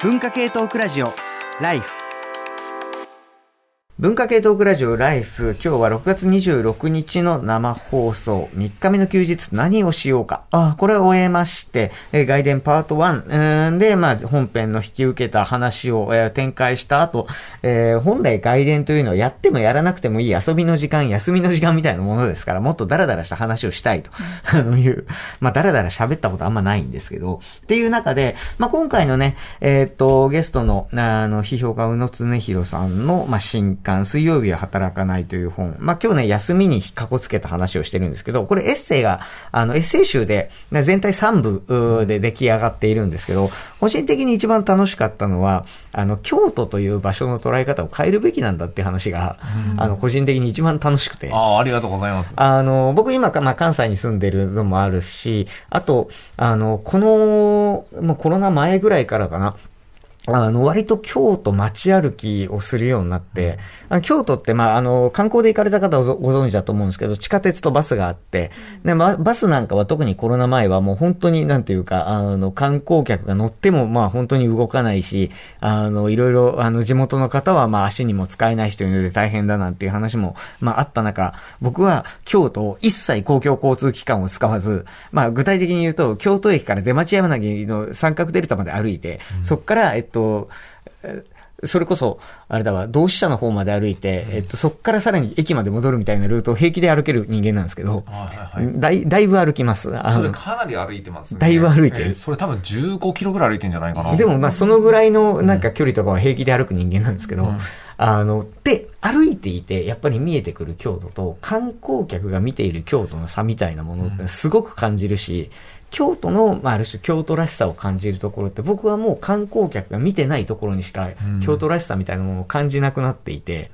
文化系トークラジオライフ。文化系トークラジオライフ。今日は6月26日の生放送。3日目の休日何をしようか。あ、これを終えまして、え外伝パート1で、まあ、本編の引き受けた話を、え展開した後、えー、本来外伝というのはやってもやらなくてもいい遊びの時間、休みの時間みたいなものですから、もっとダラダラした話をしたいと、あ のいう、まあ、ダラダラ喋ったことあんまないんですけど、っていう中で、まあ、今回のね、え、っと、ゲストの、あの、批評家宇野恒弘さんの、まあ、新刊、水曜日は働かないという本。まあ、今日ね、休みにかこつけた話をしてるんですけど、これエッセイが、あの、エッセイ集で、全体3部で出来上がっているんですけど、個人的に一番楽しかったのは、あの、京都という場所の捉え方を変えるべきなんだって話が、あの、個人的に一番楽しくて。ああ、ありがとうございます。あの、僕今、まあ、関西に住んでるのもあるし、あと、あの、この、もうコロナ前ぐらいからかな、あの、割と京都街歩きをするようになって、あ京都って、まあ、あの、観光で行かれた方はご存知だと思うんですけど、地下鉄とバスがあって、で、まあ、バスなんかは特にコロナ前はもう本当になんていうか、あの、観光客が乗っても、まあ、本当に動かないし、あの、いろいろ、あの、地元の方は、まあ、足にも使えない人いるので大変だなんていう話も、まあ、あった中、僕は京都を一切公共交通機関を使わず、まあ、具体的に言うと、京都駅から出町山柳の三角デルタまで歩いて、そこから、えっと、と、それこそ、あれだわ、同志社の方まで歩いて、うん、えっと、そこからさらに駅まで戻るみたいなルートを平気で歩ける人間なんですけど、はいはい、だいだいぶ歩きます。それかなり歩いてますね。だいぶ歩いてる。えー、それ多分15キロぐらい歩いてんじゃないかな。でも、まあ、そのぐらいのなんか距離とかは平気で歩く人間なんですけど、うん、あの、で、歩いていて、やっぱり見えてくる京都と、観光客が見ている京都の差みたいなものってすごく感じるし、うん京都の、まあ、ある種京都らしさを感じるところって僕はもう観光客が見てないところにしか京都らしさみたいなものを感じなくなっていて、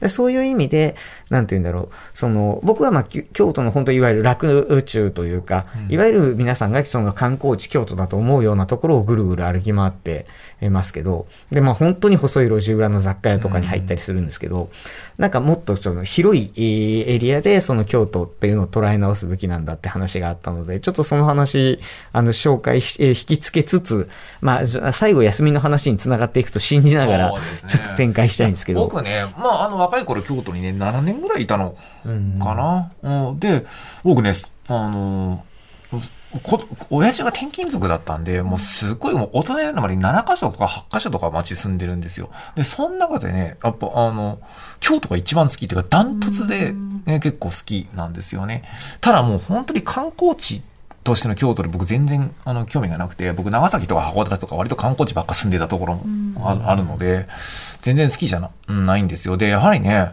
でそういう意味で、なんて言うんだろう、その、僕はまあ京都の本当いわゆる楽中というか、いわゆる皆さんがその観光地京都だと思うようなところをぐるぐる歩き回ってますけど、で、まあ本当に細い路地裏の雑貨屋とかに入ったりするんですけど、なんかもっとその広いエリアでその京都っていうのを捉え直すべきなんだって話があったので、ちょっとその話あの、紹介し、えー、引き付けつつ、まあ、最後休みの話につながっていくと信じながら、ちょっと展開したいんですけど。僕ね、まあ、あの、若い頃京都にね、7年ぐらいいたのかな。うん、うん、で、僕ね、あのこ、親父が転勤族だったんで、もうすごいもう大人になるまで7カ所とか8カ所とか街住んでるんですよ。で、その中でね、やっぱあの、京都が一番好きっていうか、ダントツで、ね、結構好きなんですよね。ただもう本当に観光地としての京都で僕全然あの興味がなくて、僕長崎とか函館とか割と観光地ばっか住んでたところもあるので、全然好きじゃないんですよ。で、やはりね、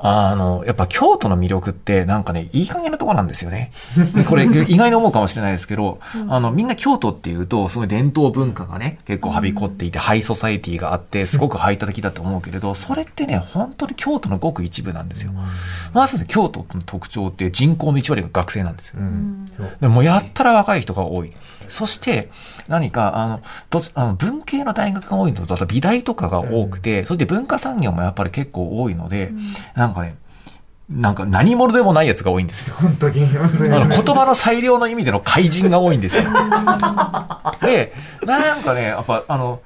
あの、やっぱ京都の魅力ってなんかね、いい加減なとこなんですよね。これ意外に思うかもしれないですけど、あの、みんな京都っていうと、すごい伝統文化がね、結構はびこっていて、ハイソサエティがあって、すごく排他的だと思うけれど、それってね、本当に京都のごく一部なんですよ。まずね、京都の特徴って人口の1割が学生なんですよ。でもやったら若い人が多い。そして、何か、あの、どあの文系の大学が多いのと、あと美大とかが多くて、そして文化産業もやっぱり結構多いので、なんかね、なんか何者でもないやつが多いんですよ。本当に、本当に。あの言葉の裁量の意味での怪人が多いんですよ。で、なんかね、やっぱあの、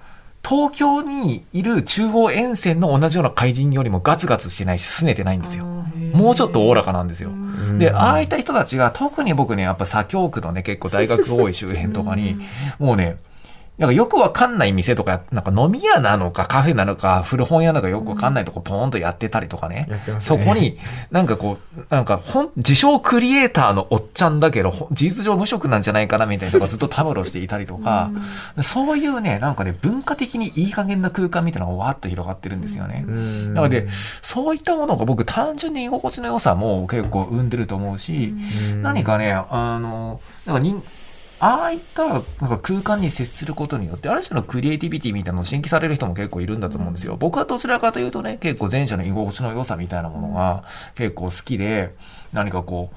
東京にいる中央沿線の同じような怪人よりもガツガツしてないし、拗ねてないんですよ。もうちょっとおおらかなんですよ。で、ああいった人たちが、特に僕ね、やっぱ左京区のね、結構大学多い周辺とかに、もうね、なんかよくわかんない店とか、なんか飲み屋なのかカフェなのか古本屋なのかよくわかんないとこポーンとやってたりとかね。ね。そこに、なんかこう、なんか本、自称クリエイターのおっちゃんだけど、事実上無職なんじゃないかなみたいなのがずっとたむろしていたりとか、そういうね、なんかね、文化的にいい加減な空間みたいなのがわーっと広がってるんですよね。なので、そういったものが僕単純に居心地の良さも結構生んでると思うし、何かね、あの、なんか人、ああいったなんか空間に接することによって、ある種のクリエイティビティみたいなのを新規される人も結構いるんだと思うんですよ。僕はどちらかというとね、結構前者の居心地の良さみたいなものが結構好きで、何かこう、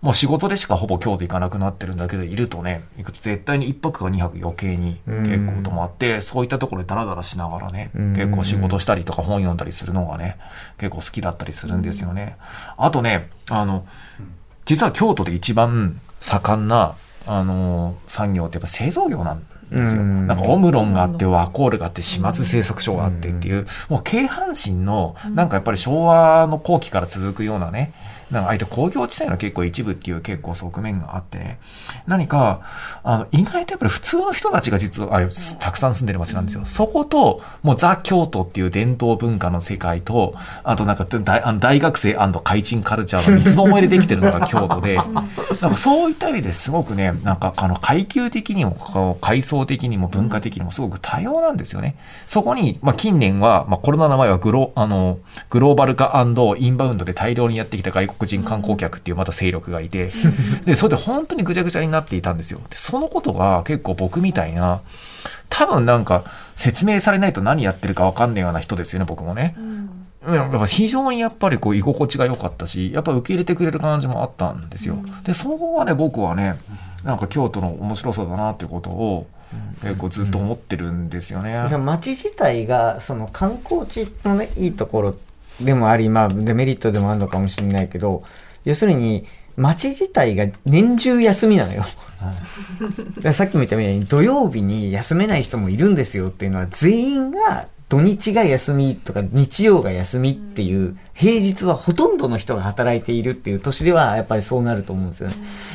もう仕事でしかほぼ京都行かなくなってるんだけど、いるとね、絶対に1泊か2泊余計に結構泊まって、そういったところでダラダラしながらね、結構仕事したりとか本読んだりするのがね、結構好きだったりするんですよね。あとね、あの、実は京都で一番盛んなあの、産業ってやっぱ製造業なんですよ。うん。なんかオムロンがあって、ワコールがあって、始末製作所があってっていう、もう京阪神の、なんかやっぱり昭和の後期から続くようなね、なんか相手工業地帯の結構一部っていう結構側面があってね、何か、あの、意外とやっぱり普通の人たちが実は、あたくさん住んでる街なんですよ。そこと、もうザ・京都っていう伝統文化の世界と、あとなんか大あの大学生怪人カルチャーの三つどもえでできてるのが京都で、なんかそういった意味ですごくね、なんかあの階級的にも、階層的にも文化的にもすごく多様なんですよね。そこに、まあ近年は、まあコロナの前はグロ、あの、グローバル化インバウンドで大量にやってきた外国人観光客っていうまた勢力がいて、で、それで本当にぐちゃぐちゃになっていたんですよ。でそのことが結構僕みたいな、多分なんか説明されないと何やってるかわかんないような人ですよね、僕もね。うん、やっぱ非常にやっぱりこう居心地が良かったし、やっぱ受け入れてくれる感じもあったんですよ。で、そこはね、僕はね、なんか京都の面白そうだなっていうことを、結構ずっと思ってるんですよね。街自体が、その観光地のね、いいところでもあり、まあ、デメリットでもあるのかもしれないけど、要するに、街自体が年中休みなのよ。さっきも言ったように土曜日に休めない人もいるんですよっていうのは全員が土日が休みとか日曜が休みっていう平日はほとんどの人が働いているっていう年ではやっぱりそうなると思うんですよね。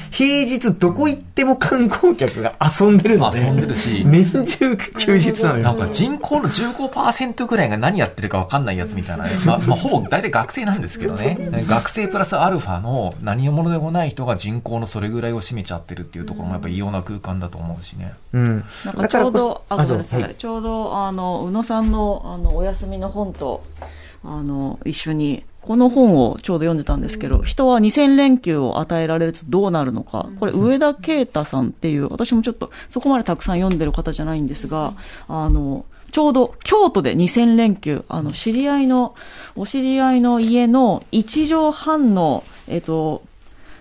平日どこ行っても観光客が遊んでるので、遊んでるし、年中休日なのよ。なんか人口の15%ぐらいが何やってるか分かんないやつみたいなね。まあ、まあ、ほぼ大体学生なんですけどね。学生プラスアルファの何者でもない人が人口のそれぐらいを占めちゃってるっていうところもやっぱ異様な空間だと思うしね。うん。なんかちょうど、あ、ごめんなさいちょうど、あの、宇野さんの、あの、お休みの本と、あの、一緒に、この本をちょうど読んでたんですけど、人は2000連休を与えられるとどうなるのか。これ、上田啓太さんっていう、私もちょっとそこまでたくさん読んでる方じゃないんですが、あの、ちょうど京都で2000連休、あの、知り合いの、お知り合いの家の1畳半の、えっと、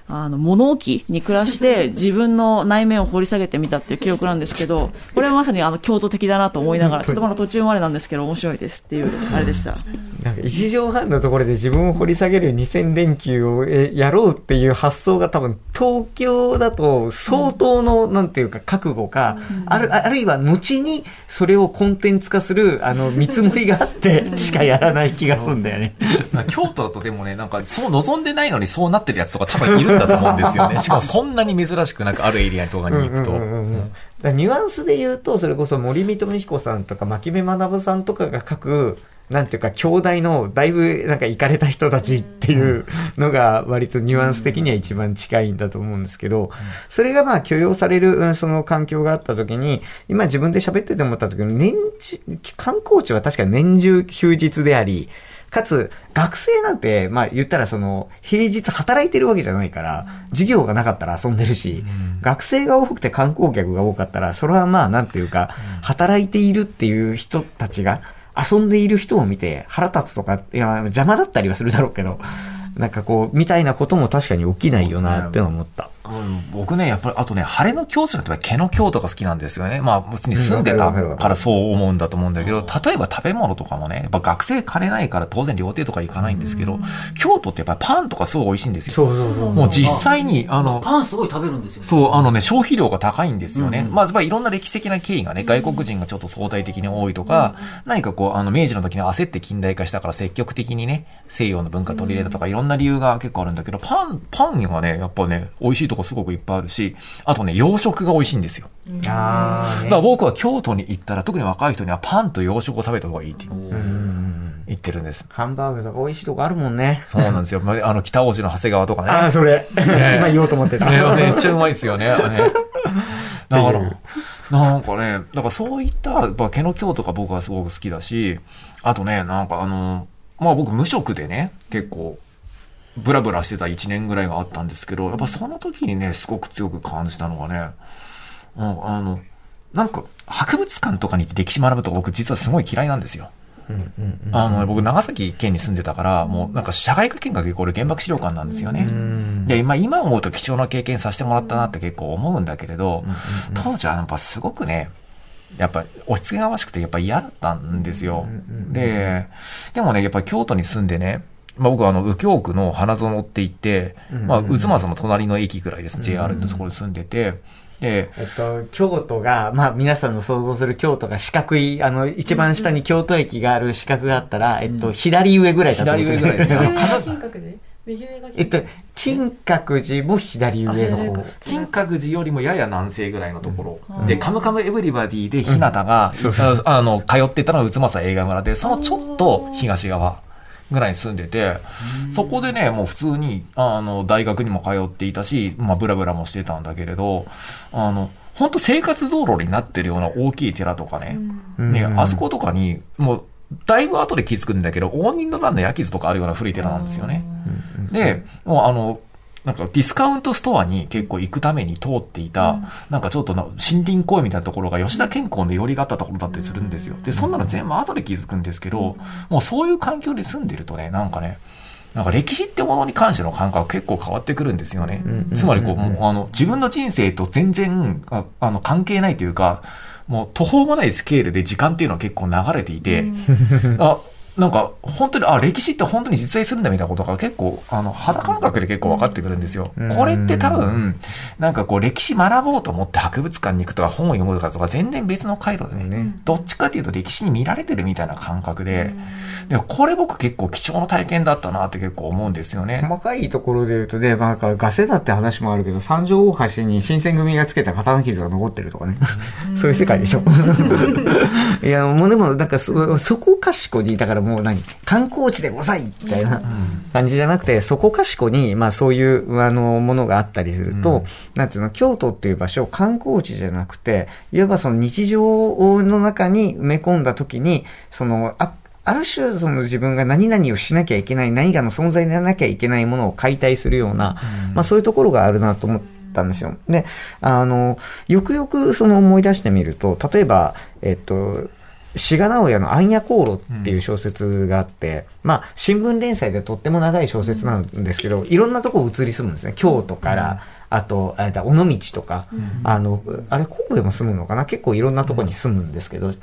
あの、物置に暮らして 自分の内面を掘り下げてみたっていう記憶なんですけど、これはまさにあの、京都的だなと思いながら、ちょっとまだ途中までなんですけど面白いですっていう、あれでした。なんか一畳半のところで自分を掘り下げる2000連休をえやろうっていう発想が多分東京だと相当の、なんていうか覚悟か、ある、あるいは後にそれをコンテンツ化するあの見積もりがあってしかやらない気がするんだよね。京都だとでもね、なんかそう望んでないのにそうなってるやつとか多分いるんだと思うんですよね。しかもそんなに珍しくなんかあるエリアとかに行くと。うんうんうんうんだからニュアンスで言うと、それこそ森見富彦さんとか牧目学さんとかが書く、なんていうか、兄弟のだいぶなんか行かれた人たちっていうのが割とニュアンス的には一番近いんだと思うんですけど、それがまあ許容されるうんその環境があった時に、今自分で喋ってて思った時に、年中、観光地は確か年中休日であり、かつ、学生なんて、まあ言ったらその、平日働いてるわけじゃないから、授業がなかったら遊んでるし、学生が多くて観光客が多かったら、それはまあなんていうか、働いているっていう人たちが、遊んでいる人を見て腹立つとか、いや、邪魔だったりはするだろうけど、なんかこう、みたいなことも確かに起きないよなって思った。うん僕ね、やっぱり、あとね、晴れの京都のとか毛の京都が好きなんですよね。まあ、別に住んでたからそう思うんだと思うんだけど、例えば食べ物とかもね、やっぱ学生金ないから当然料亭とか行かないんですけど、京都ってやっぱりパンとかすごい美味しいんですよ。そうそうそう。もう実際に、あの、パンすごい食べるんですよね。そう、あのね、消費量が高いんですよね。うんまあ、やっぱりいろんな歴史的な経緯がね、外国人がちょっと相対的に多いとか、何かこう、あの、明治の時に焦って近代化したから積極的にね、西洋の文化取り入れたとか、いろんな理由が結構あるんだけど、パン、パンがね、やっぱね、美味しいとこすごくいっぱいあるし、あとね、洋食が美味しいんですよ。あだから僕は京都に行ったら、特に若い人にはパンと洋食を食べた方がいいって言ってるんです。ハンバーグとか美味しいとこあるもんね。そうなんですよ。まああの、北大路の長谷川とかね。ああ、それ。ね 今言おうと思ってた。ね、めっちゃうまいですよね。ね だからなんかね、だからそういった、やっぱ毛の京とか僕はすごく好きだし、あとね、なんかあの、まあ僕無職でね、結構、ブラブラしてた1年ぐらいがあったんですけど、やっぱその時にね、すごく強く感じたのがね、うんあの、なんか、博物館とかに行って歴史学ぶとか僕実はすごい嫌いなんですよ。うんうんうんあの、僕長崎県に住んでたから、もうなんか社会科見学イコール原爆資料館なんですよね。うんで、今、今思うと貴重な経験させてもらったなって結構思うんだけれど、当時はやっぱすごくね、やっぱ押し付けがましくてやっぱ嫌だったんですよ。で、でもね、やっぱり京都に住んでね、まあ僕はあの、右京区の花園って言って、まあ、渦政の隣の駅ぐらいです。JR のところに住んでて、で、えっと、京都が、まあ皆さんの想像する京都が四角い、あの、一番下に京都駅がある四角があったら、えっと、左上ぐらいだと思って左上ぐらいですね。右上が金閣で右上がえっと、金閣寺も左上の方。金閣寺よりもやや南西ぐらいのところ。うん。で、カムカムエブリバディで日向が、ああの、通ってたのが宇都宮映画村で、そのちょっと東側ぐらいに住んでて、そこでね、もう普通に、あの、大学にも通っていたし、まあ、ブラブラもしてたんだけれど、あの、本当生活道路になってるような大きい寺とかね、うん。ね、あそことかに、もう、だいぶ後で気づくんだけど、応仁の乱の焼き図とかあるような古い寺なんですよね。で、もうあの、なんかディスカウントストアに結構行くために通っていた、なんかちょっとな森林公園みたいなところが吉田健康の寄りがあったところだったりするんですよ。で、そんなの全部後で気づくんですけど、もうそういう環境に住んでるとね、なんかね、なんか歴史ってものに関しての感覚結構変わってくるんですよね。うんつまりこう、もうあの、自分の人生と全然、ああの、関係ないというか、もう途方もないスケールで時間っていうのは結構流れていて、あ、なんか、本当に、あ、歴史って本当に実在するんだみたいなことが結構、あの、肌感覚で結構分かってくるんですよ。うんこれって多分、なんかこう、歴史学ぼうと思って博物館に行くとか本を読むとかとか全然別の回路でね、ね。どっちかっていうと歴史に見られてるみたいな感覚で、でもこれ僕結構貴重な体験だったなって結構思うんですよね。細かいところで言うとね、まあ、なんかガセだって話もあるけど、三条大橋に新選組がつけた刀傷が残ってるとかね。そういう世界でしょ。いや、もうでも、なんかそ、そこかしこに、だからもう何観光地でございみたいな感じじゃなくて、そこかしこに、まあそういう、あの、ものがあったりすると、うん。なんていうの、京都っていう場所、観光地じゃなくて、いわばその日常の中に埋め込んだ時に、その、あある種、その自分が何々をしなきゃいけない、何かの存在でなきゃいけないものを解体するような、まあそういうところがあるなと思ったんですよ。で、あの、よくよくその思い出してみると、例えば、えっと、志賀直哉の暗夜航路っていう小説があって、まあ、新聞連載でとっても長い小説なんですけど、いろんなとこ移り住むんですね。京都から、あと、あれだ、尾道とか、あの、あれ、神戸も住むのかな？結構いろんなとこに住むんですけど、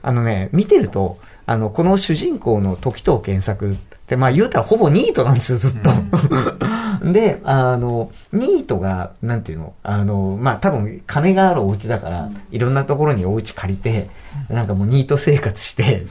あのね、見てると、あの、この主人公の時藤健作って、まあ言うたらほぼニートなんですよ、ずっと。で、あの、ニートが、なんていうの、あの、まあ多分金があるお家だから、いろんなところにお家借りて、なんかもうニート生活して、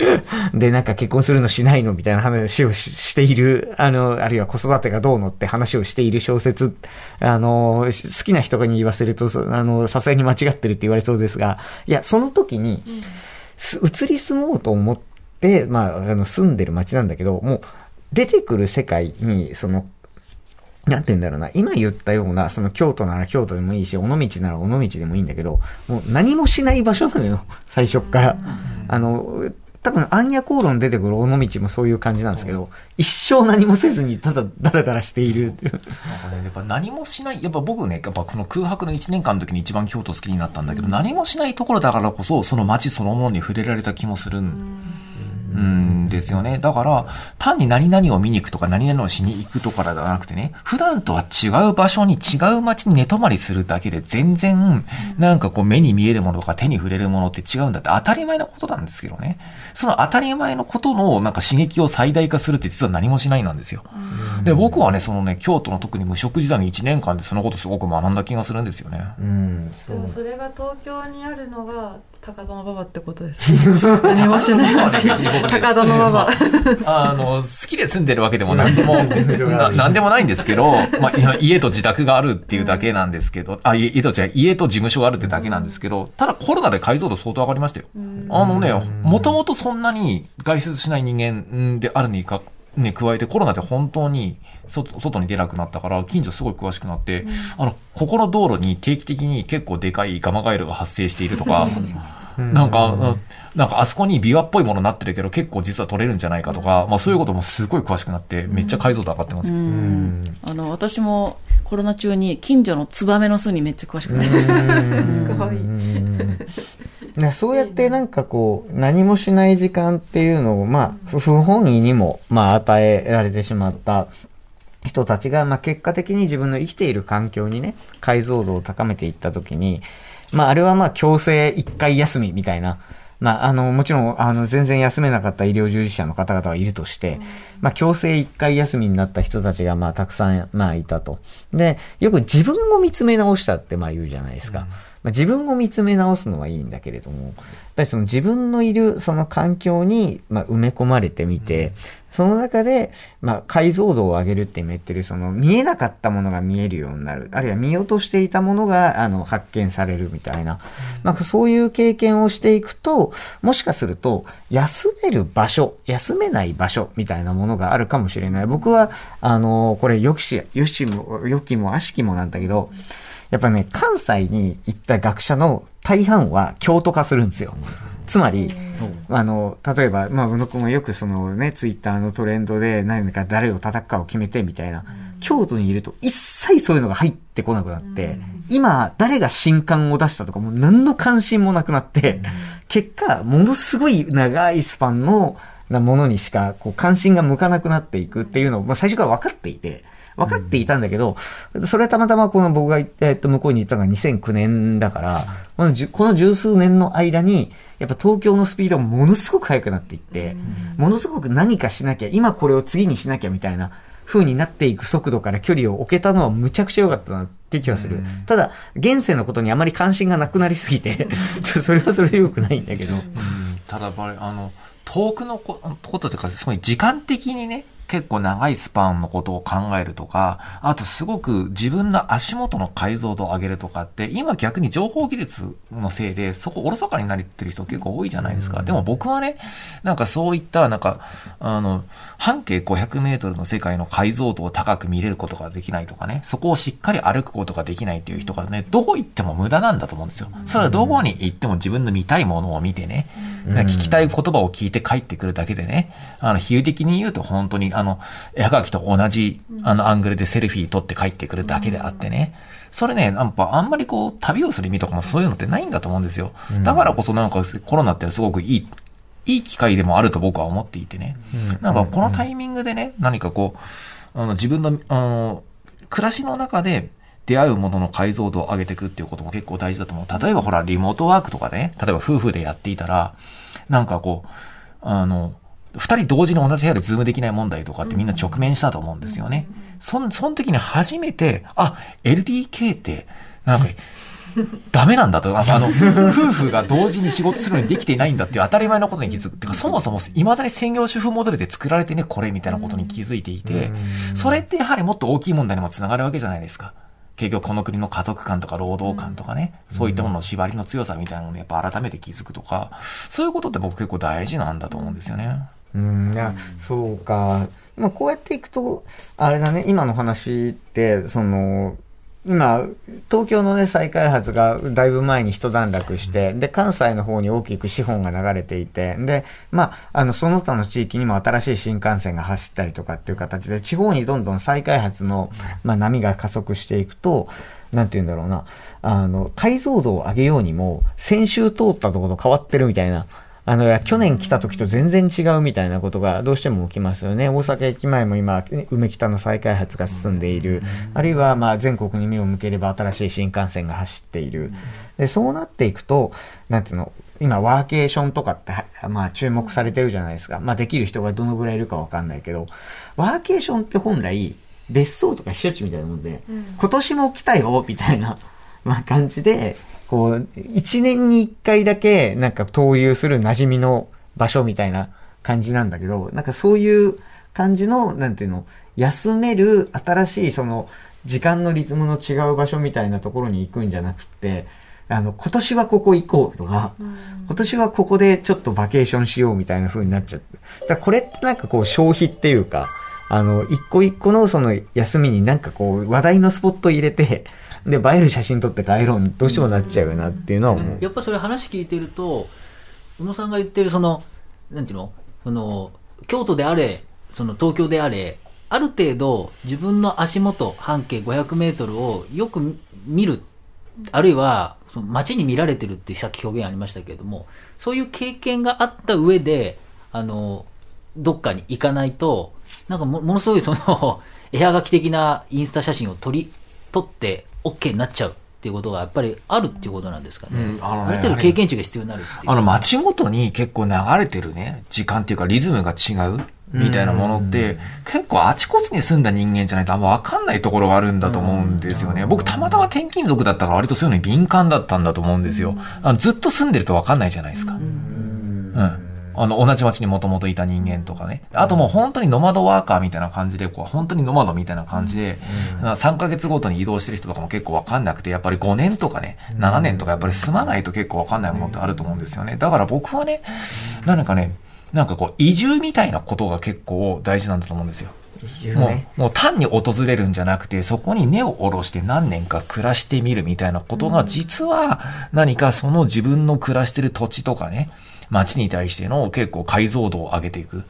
で、なんか結婚するのしないのみたいな話をししている、あの、あるいは子育てがどうのって話をしている小説、あの、し好きな人に言わせると、そあの、さすがに間違ってるって言われそうですが、いや、その時に、す移り住もうと思って、まあ、あの、住んでる街なんだけど、もう、出てくる世界に、その、なんて言うんだろうな、今言ったような、その京都なら京都でもいいし、尾道なら尾道でもいいんだけど、もう何もしない場所なのよ、最初っから。あの、多分、暗夜航路に出てくる尾道もそういう感じなんですけど、一生何もせずに、ただ、ダラダラしている。なんかね、やっぱ何もしない、やっぱ僕ね、やっぱこの空白の1年間の時に一番京都好きになったんだけど、何もしないところだからこそ、その街そのものに触れられた気もするんうんですよね。だから、単に何々を見に行くとか何々をしに行くとかではなくてね、普段とは違う場所に違う街に寝泊まりするだけで全然、なんかこう目に見えるものとか手に触れるものって違うんだって当たり前のことなんですけどね。その当たり前のことのなんか刺激を最大化するって実は何もしないなんですよ。で、僕はね、そのね、京都の特に無職時代の1年間でそのことすごく学んだ気がするんですよね。うん、でもそれが東京にあるのが高田馬場ってことです。何もしない街。高田馬場。あの、好きで住んでるわけでも何でも、ななんでもないんですけど、まあ、家と自宅があるっていうだけなんですけど、あ、家と違う、家と事務所があるってだけなんですけど、ただコロナで解像度相当上がりましたよ。あのね、もともとそんなに外出しない人間であるにか、ね、加えてコロナで本当に外外に出なくなったから、近所すごい詳しくなって、あの、ここの道路に定期的に結構でかいガマガエルが発生しているとか、なんか、うんなんかあそこにビワっぽいものになってるけど結構実は取れるんじゃないかとか、まあそういうこともすごい詳しくなって、めっちゃ解像度上がってます。よ。うん。あの私もコロナ中に近所のツバメの巣にめっちゃ詳しくなりました。かわいい。ねそうやってなんかこう、何もしない時間っていうのを、まあ、不本意にも、まあ、与えられてしまった人たちが、まあ、結果的に自分の生きている環境にね、解像度を高めていったときに、まあ、あれはまあ、強制一回休みみたいな、まあ、あの、もちろん、あの、全然休めなかった医療従事者の方々はいるとして、まあ、強制一回休みになった人たちが、まあ、たくさん、まあ、いたと。で、よく自分を見つめ直したって、まあ、言うじゃないですか。まあ、自分を見つめ直すのはいいんだけれども、やっぱりその自分のいるその環境に、まあ、埋め込まれてみて、その中で、まあ、解像度を上げるって言ってる、その見えなかったものが見えるようになる。あるいは見落としていたものが、あの、発見されるみたいな。なんかそういう経験をしていくと、もしかすると、休める場所、休めない場所みたいなものがあるかもしれない。僕は、あの、これ、よきし、よしも、よきも、あしきもなんだけど、やっぱね、関西に行った学者の大半は京都化するんですよ。つまり、あの、例えば、まあ、宇野くんもよくそのね、ツイッターのトレンドで何か誰を叩くかを決めてみたいな、京都にいると一切そういうのが入ってこなくなって、今、誰が新刊を出したとかもう何の関心もなくなって、結果、ものすごい長いスパンの、なものにしか、こう、関心が向かなくなっていくっていうのを、まあ、最初から分かっていて、分かっていたんだけど、それはたまたまこの僕がえっと、向こうに行ったのが2009年だから、このこの十数年の間に、やっぱ東京のスピードがものすごく速くなっていって、ものすごく何かしなきゃ、今これを次にしなきゃみたいな風になっていく速度から距離を置けたのはむちゃくちゃ良かったなって気はする。ただ、現世のことにあまり関心がなくなりすぎて、ちょっとそれはそれで良くないんだけど。うんただあの遠くのこことというかすごい時間的にね結構長いスパンのことを考えるとか、あとすごく自分の足元の解像度を上げるとかって、今逆に情報技術のせいで、そこおろそかになってる人結構多いじゃないですか。でも僕はね、なんかそういった、なんか、あの、半径500メートルの世界の解像度を高く見れることができないとかね、そこをしっかり歩くことができないっていう人がね、どこ行っても無駄なんだと思うんですよ。それはどこに行っても自分の見たいものを見てね、聞きたい言葉を聞いて帰ってくるだけでね、あの、比喩的に言うと本当に、あの、絵はがきと同じ、あの、アングルでセルフィー撮って帰ってくるだけであってね、それね、やっぱあんまりこう、旅をする意味とかもそういうのってないんだと思うんですよ。だからこそなんかコロナってすごくいい、いい機会でもあると僕は思っていてね。なんかこのタイミングでね、何かこう、あの、自分の、あの、暮らしの中で、出会うものの解像度を上げていくっていうことも結構大事だと思う。例えばほら、リモートワークとかでね、例えば夫婦でやっていたら、なんかこう、あの、二人同時に同じ部屋でズームできない問題とかってみんな直面したと思うんですよね。そん、その時に初めて、あ、LDK って、なんか、ダメなんだと。あの、夫婦が同時に仕事するのにできていないんだっていう当たり前のことに気づく。てか、そもそも未だに専業主婦モデルで作られてね、これみたいなことに気づいていて、それってやはりもっと大きい問題にもつながるわけじゃないですか。結局この国の家族観とか労働観とかね、そういったものの縛りの強さみたいなのにやっぱ改めて気づくとか、そういうことって僕結構大事なんだと思うんですよね。うん、いや、そうか。まあ、こうやっていくと、あれだね、今の話って、その、今、東京のね、再開発がだいぶ前に一段落して、で、関西の方に大きく資本が流れていて、で、まあ、あの、その他の地域にも新しい新幹線が走ったりとかっていう形で、地方にどんどん再開発の、まあ、波が加速していくと、なんて言うんだろうな、あの、解像度を上げようにも、先週通ったところと変わってるみたいな、あの、去年来た時と全然違うみたいなことがどうしても起きますよね。大阪駅前も今、梅北の再開発が進んでいる。あるいは、まあ、全国に目を向ければ新しい新幹線が走っている。で、そうなっていくと、なんていうの、今、ワーケーションとかっては、まあ、注目されてるじゃないですか。まあ、できる人がどのぐらいいるかわかんないけど、ワーケーションって本来、別荘とか避暑地みたいなもんで、今年も来たよ、みたいな、まあ、感じで、こう、一年に一回だけ、なんか投入する馴染みの場所みたいな感じなんだけど、なんかそういう感じの、なんていうの、休める新しいその、時間のリズムの違う場所みたいなところに行くんじゃなくって、あの、今年はここ行こうとか、今年はここでちょっとバケーションしようみたいな風になっちゃって。だこれってなんかこう消費っていうか、あの、一個一個のその休みになんかこう話題のスポット入れて、で、映える写真撮って帰ろうどうしてもなっちゃうよなっていうのは思う。やっぱそれ話聞いてると、宇野さんが言ってるその、なんていうの？その、京都であれ、その東京であれ、ある程度自分の足元、半径500メートルをよく見る、あるいは、その街に見られてるってさっき表現ありましたけれども、そういう経験があった上で、あの、どっかに行かないと、なんかもものすごいその、絵はがき的なインスタ写真を撮り、撮って OK になっちゃうっっていうことがやっぱりあるっていうことなんですかね。うんあのねある程度経験値が必要になる。あの、街ごとに結構流れてるね、時間っていうかリズムが違うみたいなものって、結構あちこちに住んだ人間じゃないとあんまわかんないところがあるんだと思うんですよね。僕たまたま転勤族だったから割とそういうのに敏感だったんだと思うんですよ。あのずっと住んでるとわかんないじゃないですか。うん。あの、同じ町にもともといた人間とかね。あともう本当にノマドワーカーみたいな感じで、こう、本当にノマドみたいな感じで、3ヶ月ごとに移動してる人とかも結構わかんなくて、やっぱり5年とかね、7年とかやっぱり住まないと結構わかんないものってあると思うんですよね。だから僕はね、なんかね、なんかこう、移住みたいなことが結構大事なんだと思うんですよ。も。う、もう単に訪れるんじゃなくて、そこに根を下ろして何年か暮らしてみるみたいなことが、実は何かその自分の暮らしてる土地とかね、街に対しての結構解像度を上げていく。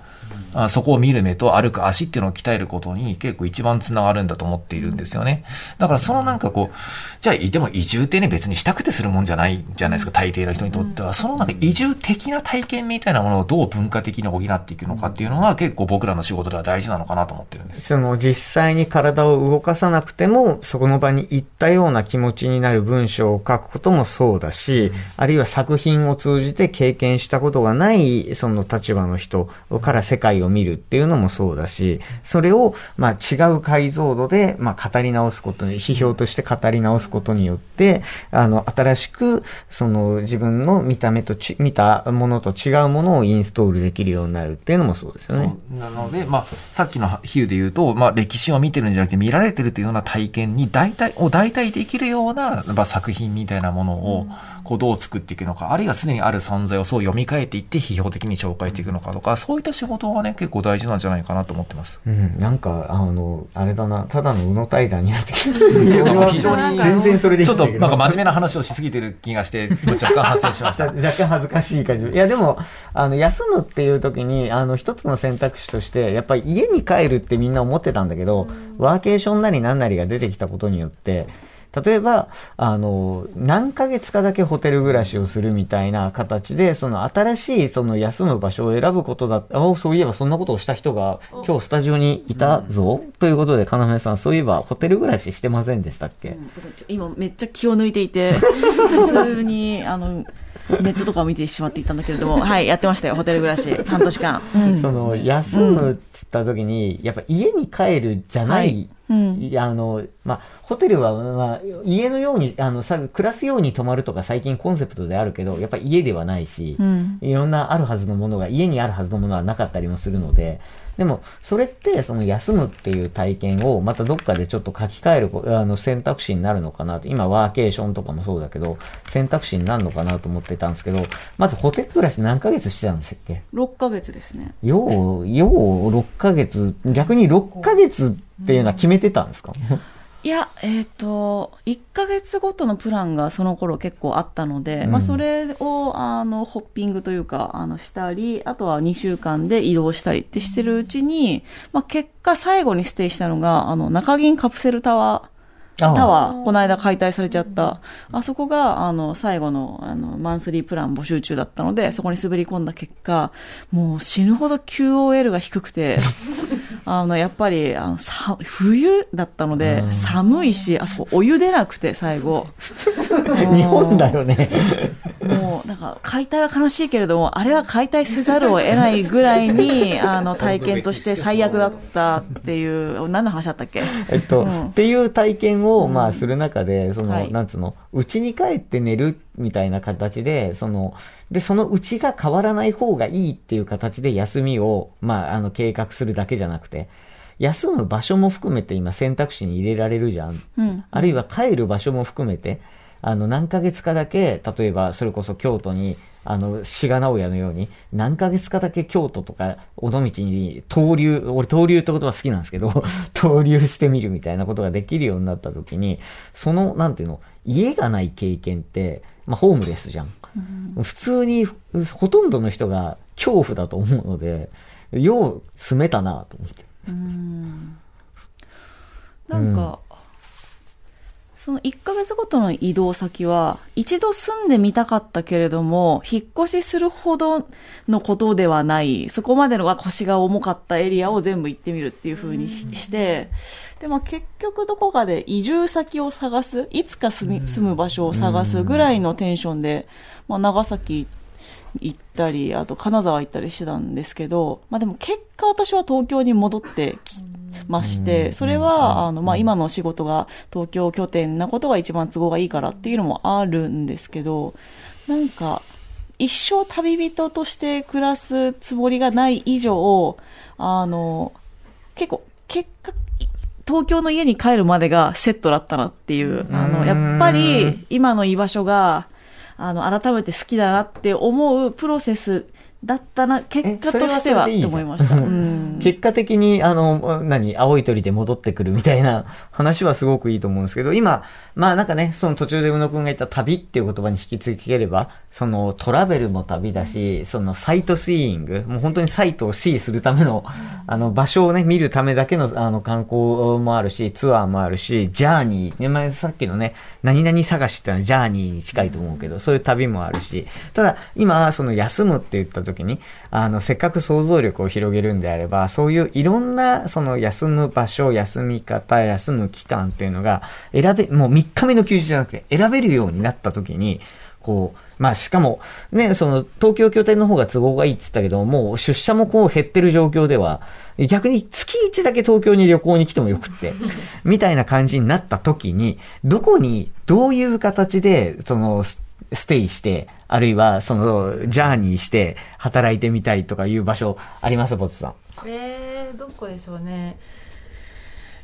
あそこを見る目と歩く足っていうのを鍛えることに結構一番つながるんだと思っているんですよね。だからそのなんかこう、じゃあ、でも移住ってね別にしたくてするもんじゃないじゃないですか、大抵の人にとっては。そのなんか移住的な体験みたいなものをどう文化的に補っていくのかっていうのは結構僕らの仕事では大事なのかなと思ってるんです。その実際に体を動かさなくても、そこの場に行ったような気持ちになる文章を書くこともそうだし、あるいは作品を通じて経験したことがない、その立場の人から世界を見るっていうのもそうだし、それを、まあ違う解像度で、まあ語り直すことに、批評として語り直すことによって、あの、新しく、その自分の見た目とち、見たものと違うものをインストールできるようになるっていうのもそうですよね。なので、まあ、さっきの比喩で言うと、まあ、歴史を見てるんじゃなくて見られてるというような体験に代替、を代替できるような、まあ、作品みたいなものを、こう、どう作っていくのか、あるいはすでにある存在をそう読み替えていって批評的に紹介していくのかとか、そういった仕事がね、結構大事なんじゃないかなと思ってます。うん、なんか、あの、あれだな、ただの宇野対談になってきて 非常に、全然それでちょっとなんか真面目な話をしすぎてる気がして、若干発生しました。若干恥ずかしい感じ。いや、でも、あの、休むっていう時に、あの、一つの選択肢として、やっぱり家に帰るってみんな思ってたんだけど、ワーケーションなりなんなりが出てきたことによって、例えば、あの、何ヶ月かだけホテル暮らしをするみたいな形で、その新しいその休む場所を選ぶことだった、あそういえばそんなことをした人が今日スタジオにいたぞ、ということで、金目さん、そういえばホテル暮らししてませんでしたっけ、今めっちゃ気を抜いていて、普通に、あの、ネットとかを見てしまっていたんだけれども、はい、やってましたよ、ホテル暮らし、半年間。うん。その、休むっつった時に、やっぱ家に帰るじゃない、はい。うん。あの、まあ、ホテルは、まあ、家のように、あの、さ、暮らすように泊まるとか最近コンセプトであるけど、やっぱ家ではないし、うん。いろんなあるはずのものが、家にあるはずのものはなかったりもするので、でも、それって、その休むっていう体験を、またどっかでちょっと書き換えるこ、あの、選択肢になるのかなと。今、ワーケーションとかもそうだけど、選択肢になるのかなと思ってたんですけど、まずホテル暮らし何ヶ月してたんでしたっけ？6ヶ月ですね。よう、よう6ヶ月、逆に6ヶ月っていうのは決めてたんですか、いや、えっ、と、1ヶ月ごとのプランがその頃結構あったので、まあそれを、あの、ホッピングというか、あの、したり、あとは2週間で移動したりってしてるうちに、まあ結果最後にステイしたのが、あの、中銀カプセルタワー、タワー、この間解体されちゃった。あそこが、あの、最後の、あの、マンスリープラン募集中だったので、そこに滑り込んだ結果、もう死ぬほど QOL が低くて、あの、やっぱり、あの、さ、冬だったので、寒いし、あそこお湯出なくて、最後。日本だよね。もう、なんか、解体は悲しいけれども、あれは解体せざるを得ないぐらいに、あの、体験として最悪だったっていう、何の話だったっけ？えっと、うんっていう体験を、まあ、する中で、その、はいなんつうの、家に帰って寝るみたいな形で、その、で、そのうちが変わらない方がいいっていう形で休みを、まあ、あの、計画するだけじゃなくて、休む場所も含めて今選択肢に入れられるじゃん。うん。あるいは帰る場所も含めて、あの、何ヶ月かだけ、例えば、それこそ京都に、あの、志賀直哉のように、何ヶ月かだけ京都とか、尾道に、登竜、俺登竜って言葉好きなんですけど、登竜してみるみたいなことができるようになった時に、その、なんていうの、家がない経験って、まあ、ホームレスじゃん。普通に、ほとんどの人が恐怖だと思うので、よう住めたなと思って。うんなんか、その1ヶ月ごとの移動先は、一度住んでみたかったけれども、引っ越しするほどのことではない、そこまでのが腰が重かったエリアを全部行ってみるっていう風にしして、で、まあ結局どこかで移住先を探す、いつか住み住む場所を探すぐらいのテンションで、まあ長崎行ったり、あと金沢行ったりしてたんですけど、まあでも結果私は東京に戻ってきまして、それは、あの、まあ今の仕事が東京拠点なことが一番都合がいいからっていうのもあるんですけど、なんか、一生旅人として暮らすつもりがない以上、あの、結構、結果、い東京の家に帰るまでがセットだったなっていう、あの、やっぱり今の居場所が、あの、改めて好きだなって思うプロセスだったな、結果としてはえそれはそれでいいじゃん。って思いました。うん。結果的に、あの、何、青い鳥で戻ってくるみたいな話はすごくいいと思うんですけど、今、まあなんかね、その途中で宇野くんが言った旅っていう言葉に引き継げれば、そのトラベルも旅だし、そのサイトシーイング、もう本当にサイトをシーするための、あの場所をね、見るためだけのあの観光もあるし、ツアーもあるし、ジャーニー、さっきのね、何々探しってのはジャーニーに近いと思うけど、そういう旅もあるし、ただ今、その休むって言った時に、あの、せっかく想像力を広げるんであれば、そういういろんな、その休む場所、休み方、休む期間っていうのが、選べ、もう3日目の休日じゃなくて、選べるようになった時に、こう、まあしかも、ね、その東京拠点の方が都合がいいって言ったけど、もう出社もこう減ってる状況では、逆に月1だけ東京に旅行に来てもよくって、みたいな感じになった時に、どこに、どういう形で、その、スステイして、あるいは、その、ジャーニーして、働いてみたいとかいう場所あります？ボツさん。えー、どこでしょうね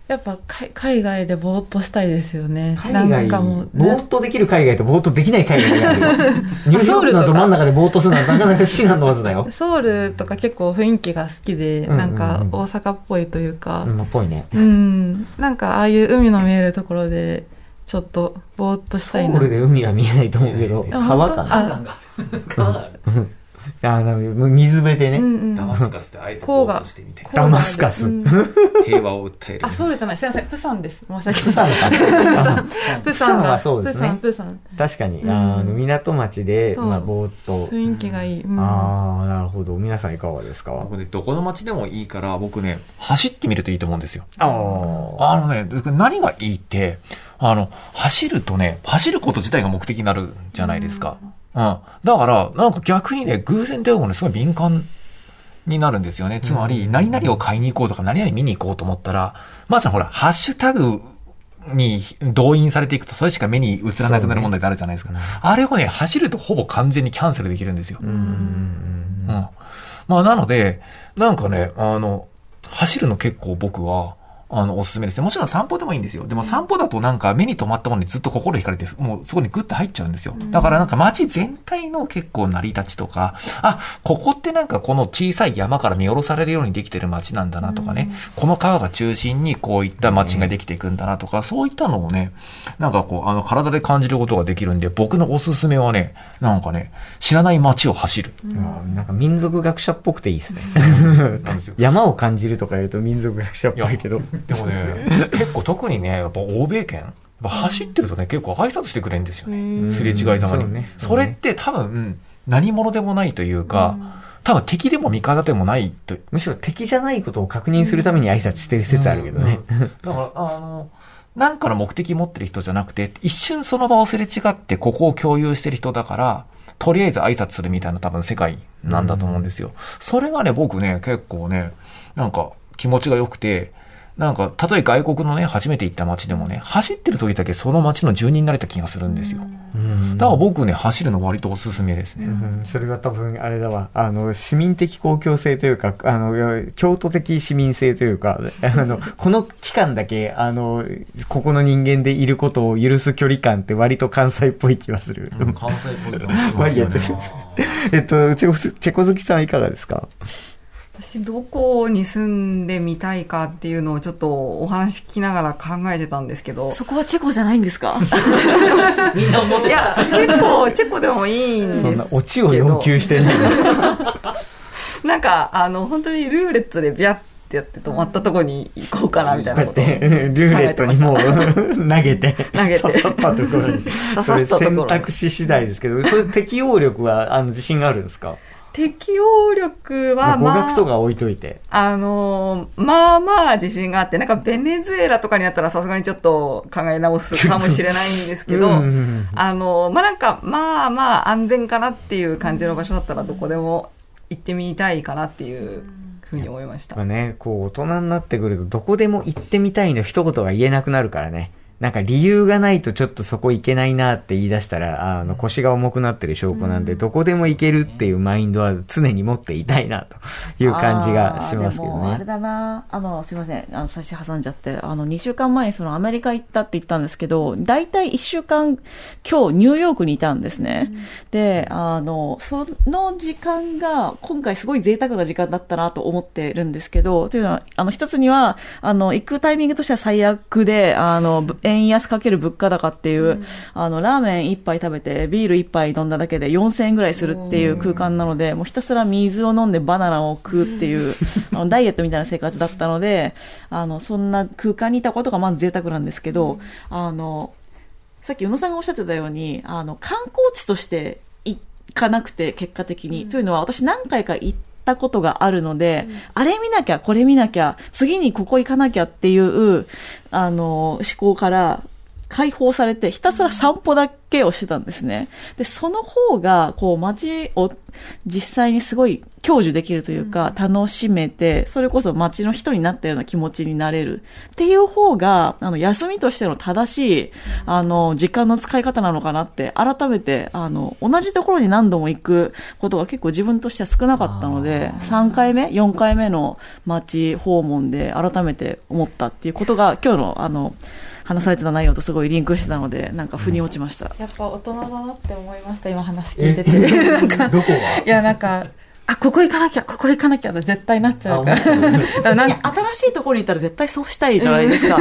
やっぱ海海外でぼーっとしたいですよね海外、なんかもう、ぼーっとできる海外とぼーっとできない海外があるよ。ニューヨークのど真ん中でぼーっとするのはなかなか至難の技だよ。ソウルとか結構雰囲気が好きで、なんか大阪っぽいというかうん、っぽいね。うん、なんかああいう海の見えるところでちょっとぼーっとしソたいな。ウルで海は見えないと思うけど、や川かな？あ川があるあの、水辺でね。うんうんダマスカスってあえてこうとしてみたいダマスカスうん平和を訴えるあ、ソウルじゃない、すいません、プサンです。申し訳ない。か。プサンが、プサンはそうですねプサン、プサン。確かに、うんあの、港町で、そうまあ、ぼーっと。雰囲気がいい。うんああ、なるほど。皆さんいかがですか？僕ね、どこの街でもいいから、僕ね、走ってみるといいと思うんですよ。ああ。あのね、何がいいって、あの、走るとね、走ること自体が目的になるじゃないですか。うん。だから、なんか逆にね、偶然出会うものにすごい敏感になるんですよね。つまり、何々を買いに行こうとか、何々見に行こうと思ったら、まずほら、ハッシュタグに動員されていくと、それしか目に映らなくなる問題ってあるじゃないですか。あれをね、走るとほぼ完全にキャンセルできるんですよ。うんうんうん。まあ、なので、なんかね、あの、走るの結構僕は、あの、おすすめですね。もちろん散歩でもいいんですよ。でも散歩だとなんか目に留まったものにずっと心惹かれて、もうそこにグッと入っちゃうんですよ。だからなんか街全体の結構成り立ちとか、あ、ここってなんかこの小さい山から見下ろされるようにできてる街なんだなとかね、この川が中心にこういった街ができていくんだなとか、そういったのをね、なんかこう、あの、体で感じることができるんで、僕のおすすめはね、なんかね、知らない街を走る。うんなんか民族学者っぽくていいですね。なんですよ。山を感じるとか言うと民族学者っぽいけど。でもね、結構特にね、やっぱ欧米圏、やっぱ走ってるとね、結構挨拶してくれるんですよね。すれ違いざまに。そうねそれって多分、何者でもないというか、多分敵でも味方でもないと。むしろ敵じゃないことを確認するために挨拶してる説あるけどね。だから、あの、なんかの目的持ってる人じゃなくて、一瞬その場をすれ違ってここを共有してる人だから、とりあえず挨拶するみたいな多分世界なんだと思うんですよ。それがね、僕ね、結構ね、なんか気持ちが良くて、なんか、たとえ外国のね、初めて行った街でもね、走ってる時だけその街の住人になれた気がするんですよ。うんだから僕ね、走るの割とおすすめですね。うんそれは多分あれだわ。あの、市民的公共性というか、あの、京都的市民性というか、あの、この期間だけ、あの、ここの人間でいることを許す距離感って割と関西っぽい気がする。関西っぽいまあいいやちょっとえっと、チェコス、チェコ好きさんはいかがですか？私どこに住んでみたいかっていうのをちょっとお話聞きながら考えてたんですけど。そこはチェコじゃないんですか？みんな思っていやチェコチェコでもいいんですけど。そんなオチを要求してない。な。んかあの本当にルーレットでビャッってやって止まったとこに行こうかなみたいなこと。ルーレットにもう投げて、投げて。刺さったところに。刺それ選択肢次第ですけど、それ適応力は、あの、自信があるんですか？適応力まあ語はまあ学とか置いといて。あのーまあまあ自信があって、なんかベネズエラとかになったらさすがにちょっと考え直すかもしれないんですけど、うんうんうんあのーまあなんか、まあまあ安全かなっていう感じの場所だったらどこでも行ってみたいかなっていうふうに思いましたまあ。ね、こう、大人になってくると、どこでも行ってみたいの一言が言えなくなるからね。なんか理由がないとちょっとそこ行けないなって言い出したら、あの、腰が重くなってる証拠なんで、どこでも行けるっていうマインドは常に持っていたいな、という感じがしますけどあーでもあれね。だな、あの、すいません、あの、最初挟んじゃって、あの、2週間前にそのアメリカ行ったって言ったんですけど、大体1週間、今日ニューヨークにいたんですね。で、あの、その時間が、今回すごい贅沢な時間だったなと思ってるんですけど、というのは、あの、一つには、あの、行くタイミングとしては最悪で、あの、ぶ円安かける物価高っていう、あの、ラーメン一杯食べて、ビール一杯飲んだだけで4000円ぐらいするっていう空間なので、もうひたすら水を飲んでバナナを食うっていう、あの、ダイエットみたいな生活だったので、あの、そんな空間にいたことがまず贅沢なんですけど、あの、さっき宇野さんがおっしゃってたように、あの、観光地として行かなくて、結果的に。というのは、私何回か行ったことがあるので、あれ見なきゃ、これ見なきゃ、次にここ行かなきゃっていう、あの、思考から、解放されて、ひたすら散歩だけをしてたんですね。で、その方が、こう、街を実際にすごい享受できるというか、楽しめて、それこそ街の人になったような気持ちになれる。っていう方が、あの、休みとしての正しい、あの、時間の使い方なのかなって、改めて、あの、同じところに何度も行くことが結構自分としては少なかったので、3回目、4回目の街訪問で改めて思ったっていうことが、今日の、あの、話されてた内容とすごいリンクしてたので、なんか腑に落ちました。やっぱ大人だなって思いました今話聞いてて。なんかどこが？いやなんかあここ行かなきゃここ行かなきゃって絶対なっちゃうから。なんいや新しいところに行ったら絶対そうしたいじゃないですか。っ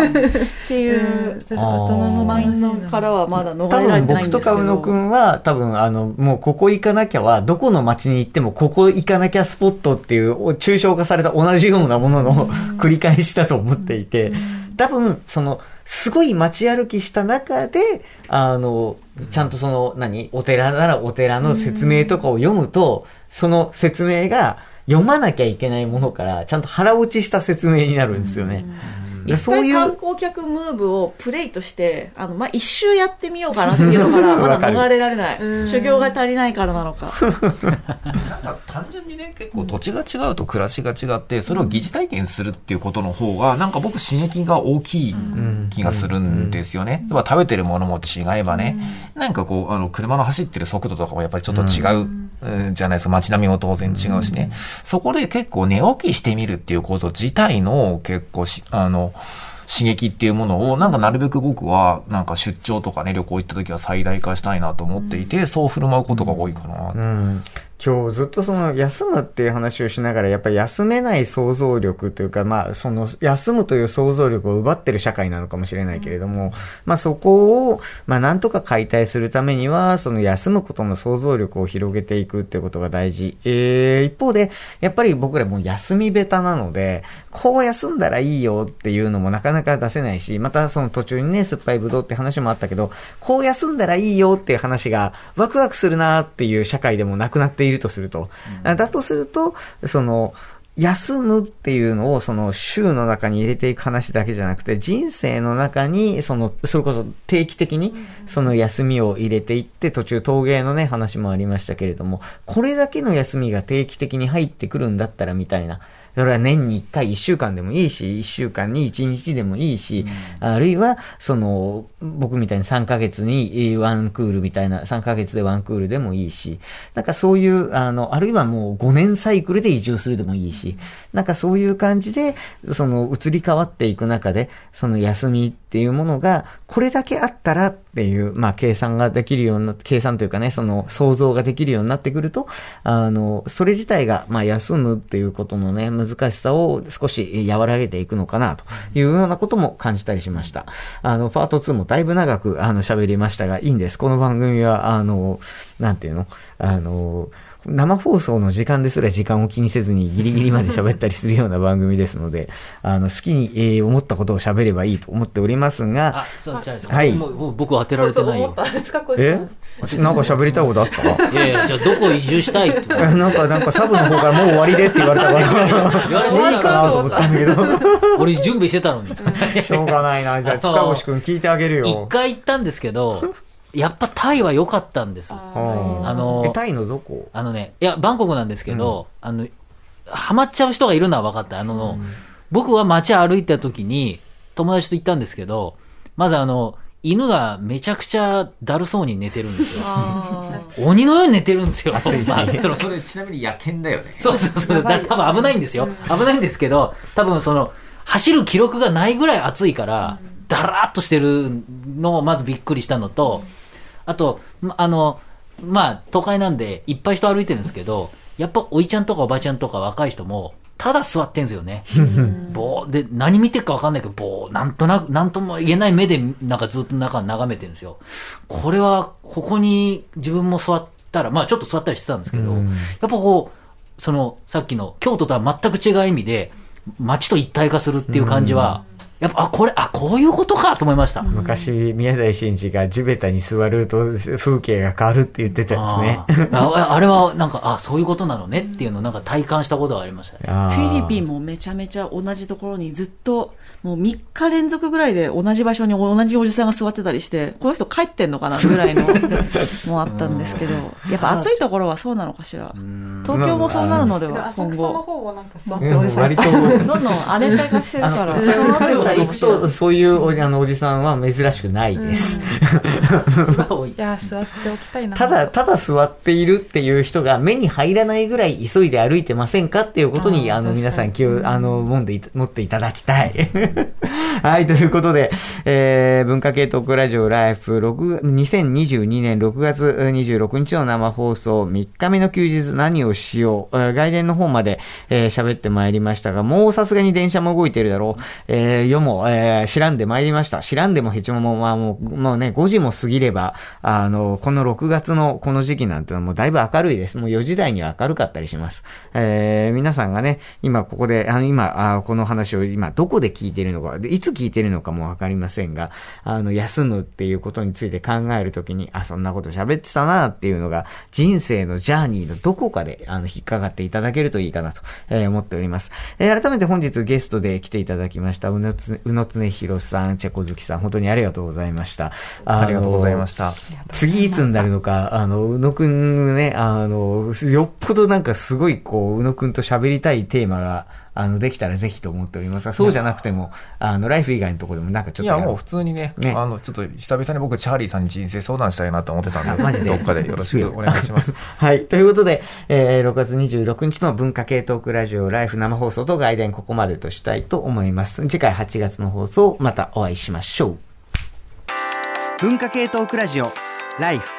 ていう、大人のマインドからはまだ逃れられてないんですけど。とか宇野くんは多分あのもうここ行かなきゃはどこの街に行ってもここ行かなきゃスポットっていう抽象化された同じようなものの 繰り返しだと思っていて。多分そのすごい街歩きした中であのちゃんとその何お寺ならお寺の説明とかを読むとその説明が読まなきゃいけないものからちゃんと腹落ちした説明になるんですよね。一そういう回観光客ムーブをプレイとして、あの、まあ、一周やってみようかなっていうのから、まだ逃れられない。修行が足りないからなのか。なんか単純にね、結構土地が違うと暮らしが違って、それを疑似体験するっていうことの方が、なんか僕刺激が大きい気がするんですよね。食べてるものも違えばね、なんかこう、あの、車の走ってる速度とかもやっぱりちょっと違う、うんじゃないですか。街並みも当然違うしね。そこで結構寝起きしてみるっていうこと自体の結構し、あの、刺激っていうものを、なんかなるべく僕は、なんか出張とかね、旅行行った時は最大化したいなと思っていて、そう振る舞うことが多いかな。うん今日ずっとその休むっていう話をしながらやっぱり休めない想像力というかまあその休むという想像力を奪ってる社会なのかもしれないけれども、まあそこをまあなんとか解体するためにはその休むことの想像力を広げていくっていうことが大事。えー、一方でやっぱり僕らもう休み下手なのでこう休んだらいいよっていうのもなかなか出せないしまたその途中にね酸っぱいぶどうって話もあったけどこう休んだらいいよっていう話がワクワクするなっていう社会でもなくなっているとすると、だとすると、その、休むっていうのをその週の中に入れていく話だけじゃなくて人生の中にそのそれこそ定期的にその休みを入れていって途中陶芸のね話もありましたけれどもこれだけの休みが定期的に入ってくるんだったらみたいなそれは年に1回1週間でもいいし、1週間に1日でもいいし、あるいは、その、僕みたいに3ヶ月にワンクールみたいな、3ヶ月でワンクールでもいいし、なんかそういう、あの、あるいはもう5年サイクルで移住するでもいいし、なんかそういう感じで、その移り変わっていく中で、その休みっていうものが、これだけあったらっていう、まあ計算ができるような、計算というかね、その想像ができるようになってくると、あの、それ自体が、まあ休むっていうことのね、難難しさを少し和らげていくのかなというようなことも感じたりしました。あの、パート2もだいぶ長くあの喋りましたが、いいんです。この番組は、あの、なんていうの？あの、生放送の時間ですら時間を気にせずにギリギリまで喋ったりするような番組ですので、あの、好きに、えー思ったことを喋ればいいと思っておりますが、あ、そう、じゃあ、はい僕は当てられてないよそうそう思っ。たんですか、小石え。なんか喋りたいことあった？いやいや、じゃあどこ移住したいって。えなんか、なんかサブの方からもう終わりでって言われたから、言われてもういいかなと思ったんだけど、俺準備してたのに。しょうがないな。じゃあ、塚越くん聞いてあげる一よ。回行ったんですけど、やっぱタイは良かったんです。うんあのえ、タイのどこ？あのね、いや、バンコクなんですけど、あの、ハマっちゃう人がいるのは分かった。あの、僕は街歩いた時に、友達と行ったんですけど、まずあの、犬がめちゃくちゃだるそうに寝てるんですよ。あ鬼のように寝てるんですよ。暑いしまあそのそれちなみに野犬だよね。そうそうそう。だ多分危ないんですよ。危ないんですけど、多分その、走る記録がないぐらい暑いから、だらーっとしてるのをまずびっくりしたのと、あと、まあの、まあ、都会なんでいっぱい人歩いてるんですけど、やっぱおいちゃんとかおばちゃんとか若い人も、ただ座ってんすよね。ぼーで、何見てるかわかんないけど、ぼー、なんとなく、なんとも言えない目で、なんかずっと中眺めてるんですよ。これは、ここに自分も座ったら、まあちょっと座ったりしてたんですけど、うんやっぱこう、その、さっきの京都とは全く違う意味で、街と一体化するっていう感じは、やっぱ、あ、これ、あ、こういうことかと思いました。昔、宮台真司が地べたに座ると風景が変わるって言ってたやつね。あーああれは、なんか、あ、そういうことなのねっていうのをなんか体感したことがありましたね。あフィリピンン。もめちゃめちゃ同じところにずっと、もう3日連続ぐらいで同じ場所に同じおじさんが座ってたりして、この人帰ってんのかなぐらいの もあったんですけど、やっぱ暑いところはそうなのかしら。東京もそうなるのでは、浅今草の後。方もなんか座ってうんおじさんどんどん亜熱帯化してるあから、の、そうなって関る西行くと、そういうおじあのおじさんは珍しくないです。いや座っておきたいなただ、ただ座っているっていう人が目に入らないぐらい急いで歩いてませんかっていうことに、あの、皆さん気を、あの、持んで持っていただきたい。はい、ということで、えー、文化系トークラジオライフ6、2022年6月26日の生放送、3日目の休日何をしよう、えー外伝の方まで、えー喋ってまいりましたが、もうさすがに電車も動いてるだろう。えー、夜も、えー、知らんでまいりました。知らんでもヘチもも、まあもう、もうね、5時も過ぎれば、あの、この6月のこの時期なんてのはもうだいぶ明るいです。もう4時台には明るかったりします。えー、皆さんがね、今ここで、あの、今、あこの話を今どこで聞いてるのか、いつ聞いてるのかもわかりませんが、あの、休むっていうことについて考えるときに、あ、そんなこと喋ってたなっていうのが、人生のジャーニーのどこかで、あの、引っかかっていただけるといいかなと、えー思っております。えー改めて本日ゲストで来ていただきました、うのつつねひろさん、チェコ好きさん、本当にありがとうございました。ありがとうございましした。次いつになるのか、あの、宇野くんね、あの、よっぽどなんかすごいこう、宇野くんと喋りたいテーマが、あの、できたらぜひと思っておりますが、そうじゃなくても、あの、ライフ以外のところでもなんかちょっといや、もう普通にね、ねあの、ちょっと久々に僕、チャーリーさんに人生相談したいなと思ってたんで、あマジで？どっかでよろしくお願いします。はい。ということで、えー6月26日の文化系トークラジオライフ生放送と外伝ここまでとしたいと思います。次回8月の放送、またお会いしましょう。文化系トークラジオライフ。